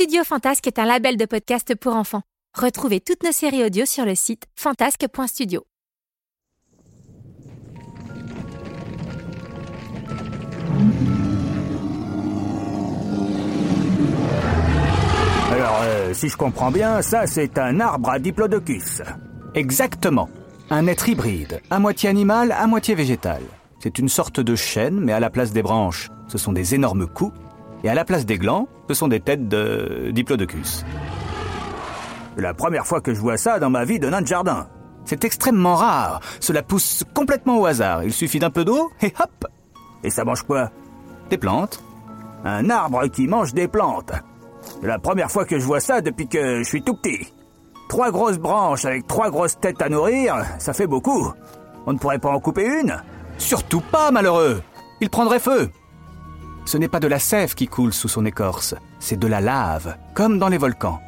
Studio Fantasque est un label de podcast pour enfants. Retrouvez toutes nos séries audio sur le site fantasque.studio. Alors, euh, si je comprends bien, ça c'est un arbre à diplodocus. Exactement. Un être hybride, à moitié animal, à moitié végétal. C'est une sorte de chêne, mais à la place des branches, ce sont des énormes coups, et à la place des glands, ce sont des têtes de diplodocus. La première fois que je vois ça dans ma vie de nain de jardin. C'est extrêmement rare. Cela pousse complètement au hasard. Il suffit d'un peu d'eau et hop Et ça mange quoi? Des plantes. Un arbre qui mange des plantes. La première fois que je vois ça depuis que je suis tout petit. Trois grosses branches avec trois grosses têtes à nourrir, ça fait beaucoup. On ne pourrait pas en couper une? Surtout pas, malheureux Il prendrait feu Ce n'est pas de la sève qui coule sous son écorce, c'est de la lave, comme dans les volcans.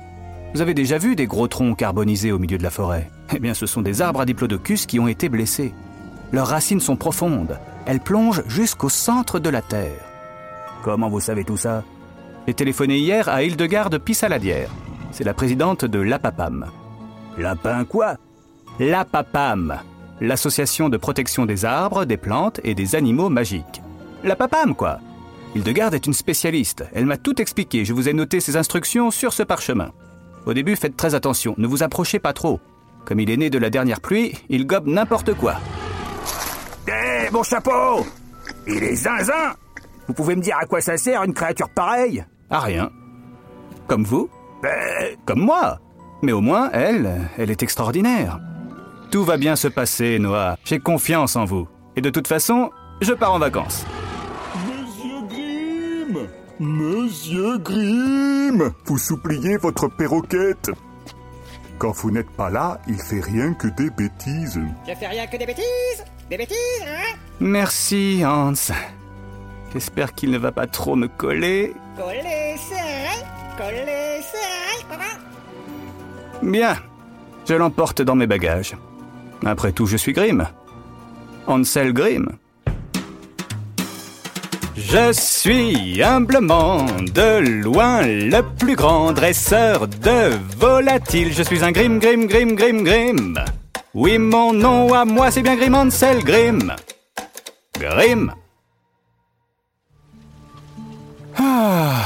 Vous avez déjà vu des gros troncs carbonisés au milieu de la forêt? Eh bien, ce sont des arbres à diplodocus qui ont été blessés. Leurs racines sont profondes, elles plongent jusqu'au centre de la Terre. Comment vous savez tout ça? J'ai téléphoné hier à Hildegarde Pissaladière. C'est la présidente de l'APAPAM. Lapin quoi? L'APAPAM, l'association de protection des arbres, des plantes et des animaux magiques. L'APAPAM, quoi Hildegarde est une spécialiste. Elle m'a tout expliqué. Je vous ai noté ses instructions sur ce parchemin. Au début, faites très attention. Ne vous approchez pas trop. Comme il est né de la dernière pluie, il gobe n'importe quoi. Hé, mon chapeau Il est zinzin Vous pouvez me dire à quoi ça sert une créature pareille? À rien. Comme vous Ben, Comme moi. Mais au moins, elle, elle est extraordinaire. Tout va bien se passer, Noah. J'ai confiance en vous. Et de toute façon, je pars en vacances. Monsieur Grimm Vous suppliez votre perroquette Quand vous n'êtes pas là, il fait rien que des bêtises. Je fais rien que des bêtises Des bêtises, hein Merci, Hans. J'espère qu'il ne va pas trop me coller. Collez serré Collez serré hein Bien. Je l'emporte dans mes bagages. Après tout, je suis Grimm. Ansel Grimm. Je suis humblement de loin le plus grand dresseur de volatiles. Je suis un Grimm, Grimm, Grimm, Grimm, Grimm. Oui, mon nom à moi, c'est bien Grimm Ansel Grimm. Grimm. Ah,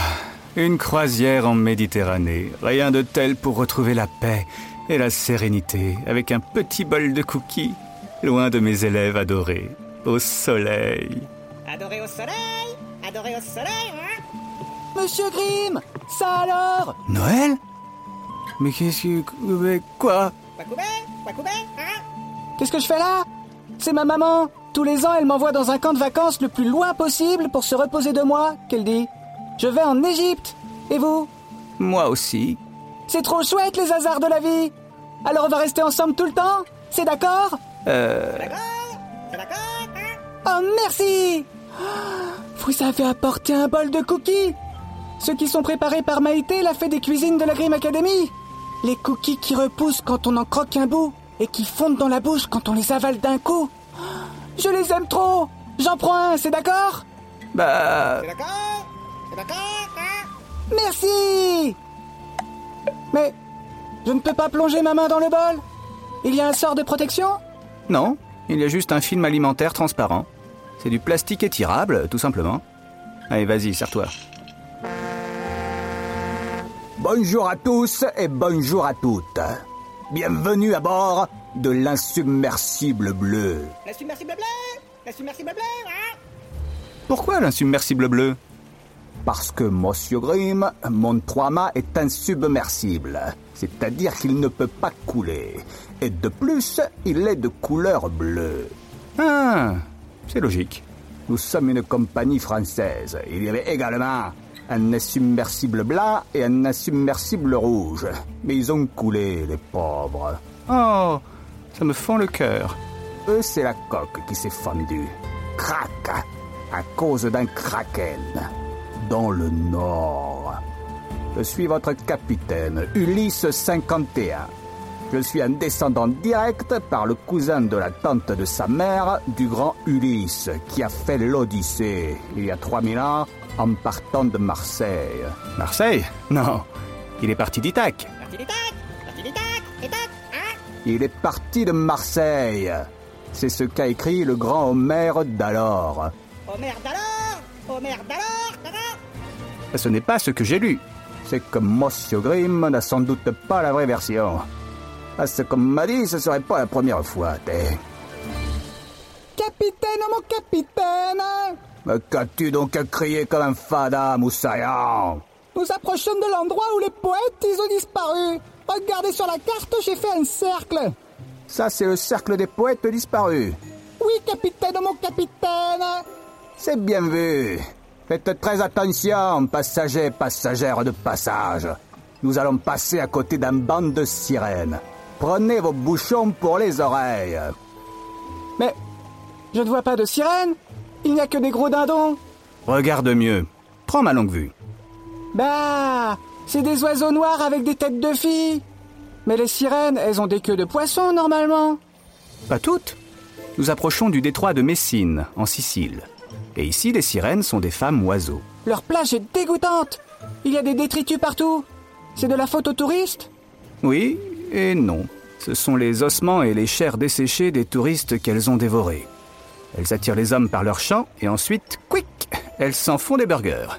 une croisière en Méditerranée. Rien de tel pour retrouver la paix et la sérénité avec un petit bol de cookies, loin de mes élèves adorés, au soleil. Adoré au soleil Adoré au soleil, hein. Monsieur Grimm Ça alors? Noël? Mais qu'est-ce que... mais quoi? Hein. Qu'est-ce que je fais là? C'est ma maman. Tous les ans, elle m'envoie dans un camp de vacances le plus loin possible pour se reposer de moi, qu'elle dit. Je vais en Égypte. Et vous? Moi aussi. C'est trop chouette les hasards de la vie. Alors on va rester ensemble tout le temps? C'est d'accord? Euh... D'accord C'est d'accord, hein. Oh merci Vous avez apporté un bol de cookies. Ceux qui sont préparés par Maïté, la fée des cuisines de la Grimm Academy. Les cookies qui repoussent quand on en croque un bout et qui fondent dans la bouche quand on les avale d'un coup. Je les aime trop. J'en prends un, c'est d'accord? Bah... C'est d'accord? C'est d'accord, hein? Merci. Mais je ne peux pas plonger ma main dans le bol. Il y a un sort de protection? Non, il y a juste un film alimentaire transparent. C'est du plastique étirable, tout simplement. Allez, vas-y, serre-toi. Bonjour à tous et bonjour à toutes. Bienvenue à bord de l'insubmersible bleu. La submersible bleue La submersible bleue, hein Pourquoi l'insubmersible bleu? Parce que, Monsieur Grimm, mon trois-mâts est insubmersible. C'est-à-dire qu'il ne peut pas couler. Et de plus, il est de couleur bleue. Ah, c'est logique. Nous sommes une compagnie française. Il y avait également un insubmersible blanc et un insubmersible rouge. Mais ils ont coulé, les pauvres. Oh, ça me fend le cœur. Eux, c'est la coque qui s'est fendue. Crac À cause d'un kraken. Dans le nord. Je suis votre capitaine, Ulysse 51. Je suis un descendant direct par le cousin de la tante de sa mère, du grand Ulysse, qui a fait l'Odyssée il y a 3000 ans en partant de Marseille. Marseille? Non, il est parti d'Ithaque. Hein? Il est parti de Marseille. C'est ce qu'a écrit le grand Homère d'alors. Oh merde alors Oh merde alors alors Ce n'est pas ce que j'ai lu. C'est que Monsieur Grimm n'a sans doute pas la vraie version. À ce qu'on m'a dit, ce serait pas la première fois, t'es. Capitaine, oh mon capitaine Mais qu'as-tu donc à crier comme un fada, moussaillant Nous approchons de l'endroit où les poètes, ils ont disparu. Regardez sur la carte, j'ai fait un cercle. Ça, c'est le cercle des poètes disparus. Oui, capitaine, oh mon capitaine C'est bien vu. Faites très attention, passagers passagères de passage. Nous allons passer à côté d'un banc de sirènes. Prenez vos bouchons pour les oreilles. Mais je ne vois pas de sirène. Il n'y a que des gros dindons. Regarde mieux. Prends ma longue vue. Bah, c'est des oiseaux noirs avec des têtes de filles. Mais les sirènes, elles ont des queues de poisson normalement. Pas toutes. Nous approchons du détroit de Messine, en Sicile. Et ici, les sirènes sont des femmes oiseaux. Leur plage est dégoûtante. Il y a des détritus partout. C'est de la faute aux touristes Oui et non. Ce sont les ossements et les chairs desséchées des touristes qu'elles ont dévorés. Elles attirent les hommes par leurs chants et ensuite, quick, elles s'en font des burgers.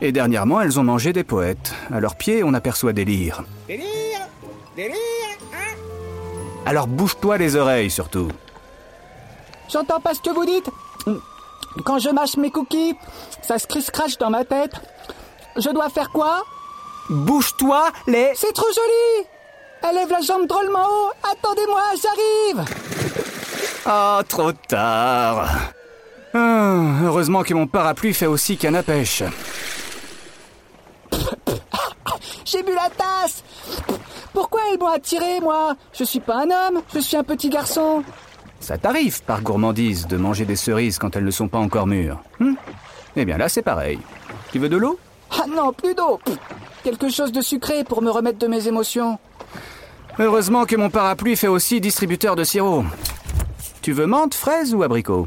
Et dernièrement, elles ont mangé des poètes. À leurs pieds, on aperçoit des lyres. Délire Délire Hein? Alors bouge-toi les oreilles surtout. J'entends pas ce que vous dites. Quand je mâche mes cookies, ça se crache dans ma tête. Je dois faire quoi? Bouge-toi les... C'est trop joli Elle lève la jambe drôlement haut. Attendez-moi, j'arrive Ah, trop tard. Ah, heureusement que mon parapluie fait aussi canne à pêche. J'ai bu la tasse Pourquoi elles m'ont attiré, moi? Je suis pas un homme, je suis un petit garçon. Ça t'arrive, par gourmandise, de manger des cerises quand elles ne sont pas encore mûres. Hmm eh bien là, c'est pareil. Tu veux de l'eau? Ah non, plus d'eau Quelque chose de sucré pour me remettre de mes émotions. Heureusement que mon parapluie fait aussi distributeur de sirop. Tu veux menthe, fraise ou abricot?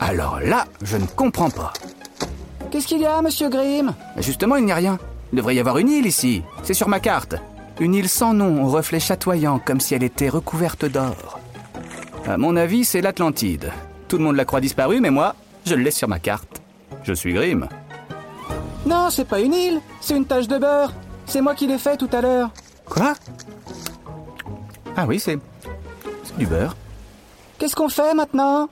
Alors là, je ne comprends pas. Qu'est-ce qu'il y a, monsieur Grimm? Justement, il n'y a rien. Il devrait y avoir une île ici. C'est sur ma carte. Une île sans nom, aux reflets chatoyants, comme si elle était recouverte d'or. À mon avis, c'est l'Atlantide. Tout le monde la croit disparue, mais moi, je le laisse sur ma carte. Je suis Grimm. Non, c'est pas une île, c'est une tache de beurre. C'est moi qui l'ai fait tout à l'heure. Quoi? Ah oui, c'est. C'est du beurre. Qu'est-ce qu'on fait maintenant?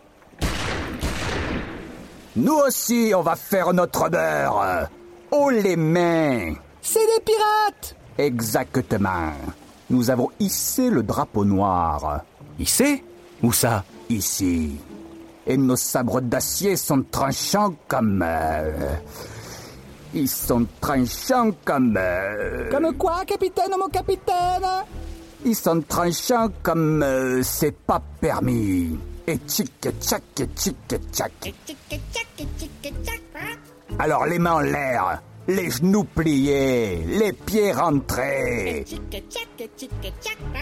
Nous aussi, on va faire notre beurre. Oh les mains C'est des pirates Exactement. Nous avons hissé le drapeau noir. Hissé? Où ça? Ici. Et nos sabres d'acier sont tranchants comme... euh, Ils sont tranchants comme... euh, Comme quoi, capitaine, mon capitaine? Ils sont tranchants comme... euh, C'est pas permis. Et tchic tchac tchic tchac. Hein? Alors les mains en l'air, les genoux pliés, les pieds rentrés. Hein?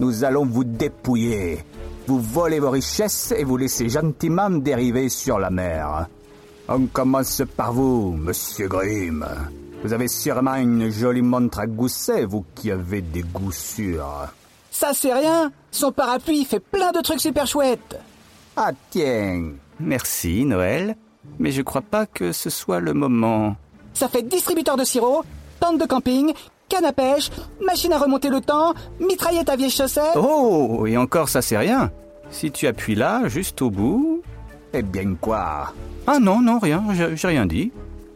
Nous allons vous dépouiller, vous voler vos richesses et vous laisser gentiment dériver sur la mer. On commence par vous, monsieur Grimm. Vous avez sûrement une jolie montre à gousset, vous qui avez des goûts sûrs. Ça, c'est rien Son parapluie, fait plein de trucs super chouettes Ah tiens, Merci, Noël. Mais je crois pas que ce soit le moment. Ça fait distributeur de sirop, tente de camping, canne à pêche, machine à remonter le temps, mitraillette à vieilles chaussettes... Oh, et encore ça, c'est rien. Si tu appuies là, juste au bout. eh bien quoi? Ah non, non, rien, j'ai j'ai rien dit.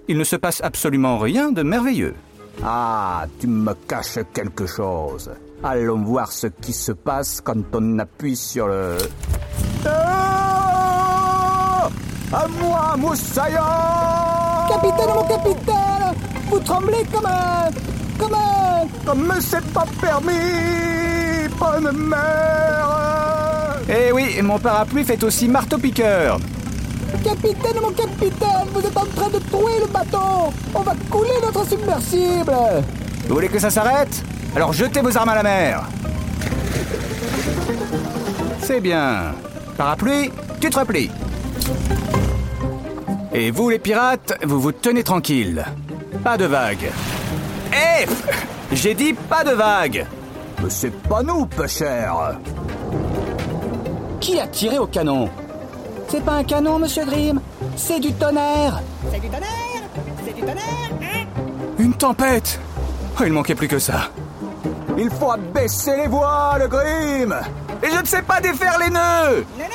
Il ne se passe absolument rien de merveilleux. Ah, tu me caches quelque chose. Allons voir ce qui se passe quand on appuie sur le... Ah À moi, Moussaillon Capitaine, mon capitaine Vous tremblez comme un... comme c'est pas permis Bonne mère Eh oui, mon parapluie fait aussi marteau-piqueur. Capitaine, mon capitaine Vous êtes en train de trouer le bateau On va couler notre submersible Vous voulez que ça s'arrête? Alors jetez vos armes à la mer. C'est bien. Parapluie, tu te replies. Et vous les pirates, vous vous tenez tranquille. Pas de vagues. Eh J'ai dit pas de vagues Mais c'est pas nous, peu cher Qui a tiré au canon C'est pas un canon, monsieur Grimm. C'est du tonnerre. C'est du tonnerre. C'est du tonnerre, hein Une tempête. Oh, il manquait plus que ça. Il faut abaisser les voiles, Grim Et je ne sais pas défaire les nœuds. Néné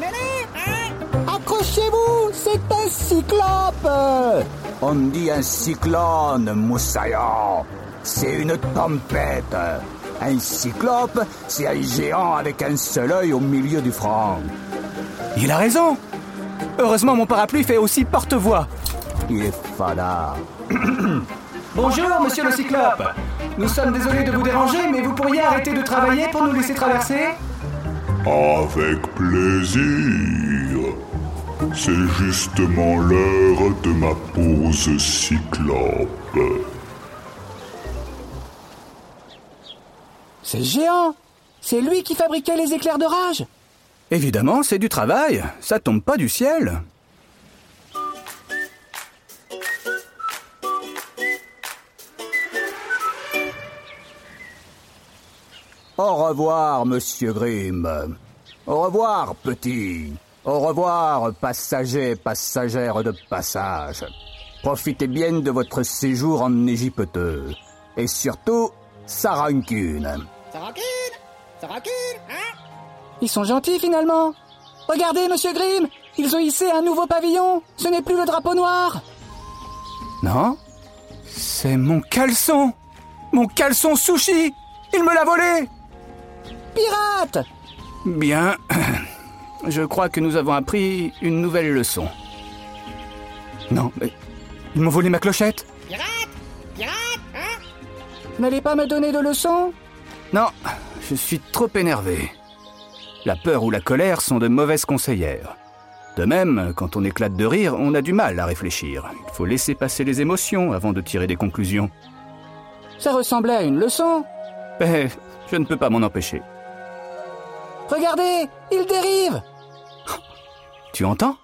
Néné, hein Accrochez-vous C'est un cyclope On dit un cyclone, Moussaillon. C'est une tempête. Un cyclope, c'est un géant avec un seul œil au milieu du front. Il a raison Heureusement, mon parapluie fait aussi porte-voix. Il est fada. Bonjour, monsieur le cyclope Nous sommes désolés de vous déranger, mais vous pourriez arrêter de travailler pour nous laisser traverser? Avec plaisir. C'est justement l'heure de ma pause cyclope. C'est géant C'est lui qui fabriquait les éclairs de rage Évidemment, c'est du travail. Ça tombe pas du ciel. Au revoir, monsieur Grimm. Au revoir, petit. Au revoir, passagers, passagères de passage. Profitez bien de votre séjour en Égypte. Et surtout, sa rancune. Ça rancune Ça rancune, hein? Ils sont gentils finalement Regardez, monsieur Grimm Ils ont hissé un nouveau pavillon Ce n'est plus le drapeau noir Non C'est mon caleçon Mon caleçon sushi Il me l'a volé Pirate Bien. Je crois que nous avons appris une nouvelle leçon. Non, mais... Ils m'ont volé ma clochette Pirate Pirate, hein? N'allez pas me donner de leçons Non, je suis trop énervé. La peur ou la colère sont de mauvaises conseillères. De même, quand on éclate de rire, on a du mal à réfléchir. Il faut laisser passer les émotions avant de tirer des conclusions. Ça ressemblait à une leçon Mais je ne peux pas m'en empêcher. Regardez Ils dérivent Tu entends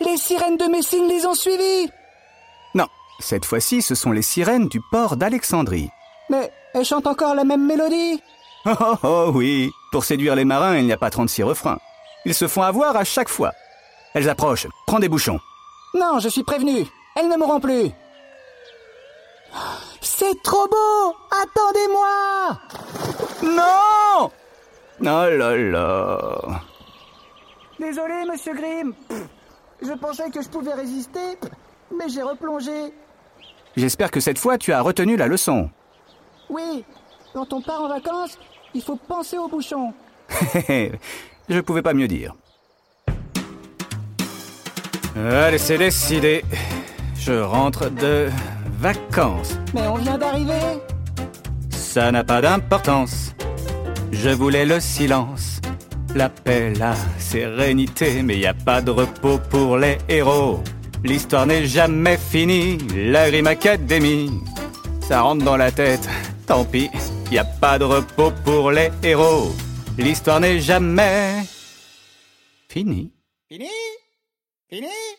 Les sirènes de Messine les ont suivis Non, cette fois-ci, ce sont les sirènes du port d'Alexandrie. Mais elles chantent encore la même mélodie Oh, oh, oh, oui. Pour séduire les marins, il n'y a pas 36 refrains. Ils se font avoir à chaque fois. Elles approchent. Prends des bouchons. Non, je suis prévenu Elles ne mourront plus C'est trop beau Attendez-moi Non Oh là là. Désolé, monsieur Grimm Je pensais que je pouvais résister, mais j'ai replongé. J'espère que cette fois tu as retenu la leçon. Oui, quand on part en vacances, il faut penser aux bouchons. Je pouvais pas mieux dire. Allez, c'est décidé. Je rentre de vacances. Mais on vient d'arriver Ça n'a pas d'importance. Je voulais le silence, la paix, la sérénité, mais y a pas de repos pour les héros. L'histoire n'est jamais finie, la Grim Academy. Ça rentre dans la tête, tant pis, y a pas de repos pour les héros. L'histoire n'est jamais finie. Fini? Fini?